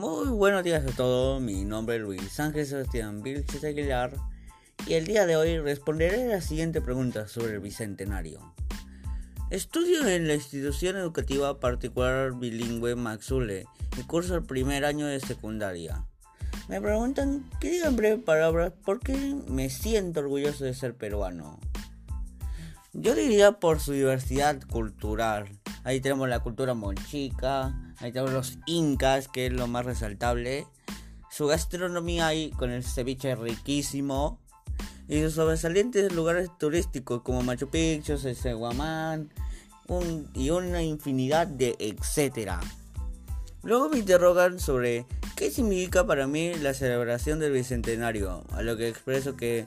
Muy buenos días a todos, mi nombre es Luis Ángel Sebastián Vilches Aguilar y el día de hoy responderé la siguiente pregunta sobre el Bicentenario. Estudio en la institución educativa particular bilingüe Maxule y curso el primer año de secundaria. Me preguntan que diga en breves palabras por qué me siento orgulloso de ser peruano. Yo diría por su diversidad cultural. Ahí tenemos la cultura monchica, ahí tenemos los incas, que es lo más resaltable. Su gastronomía ahí con el ceviche riquísimo. Y sus sobresalientes lugares turísticos como Machu Picchu, Seguamán y una infinidad de etcétera. Luego me interrogan sobre qué significa para mí la celebración del Bicentenario, a lo que expreso que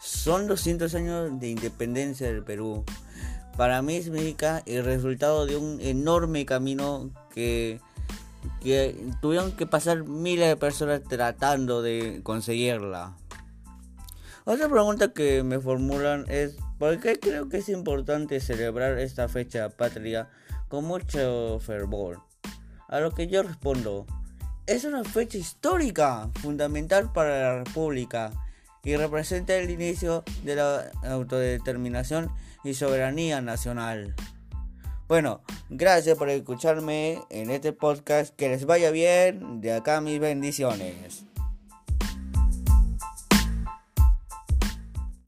son 200 años de independencia del Perú. Para mí significa el resultado de un enorme camino que, que tuvieron que pasar miles de personas tratando de conseguirla. Otra pregunta que me formulan es ¿por qué creo que es importante celebrar esta fecha patria con mucho fervor? A lo que yo respondo, es una fecha histórica, fundamental para la República y representa el inicio de la autodeterminación y soberanía nacional. Bueno, gracias por escucharme en este podcast. Que les vaya bien. De acá mis bendiciones.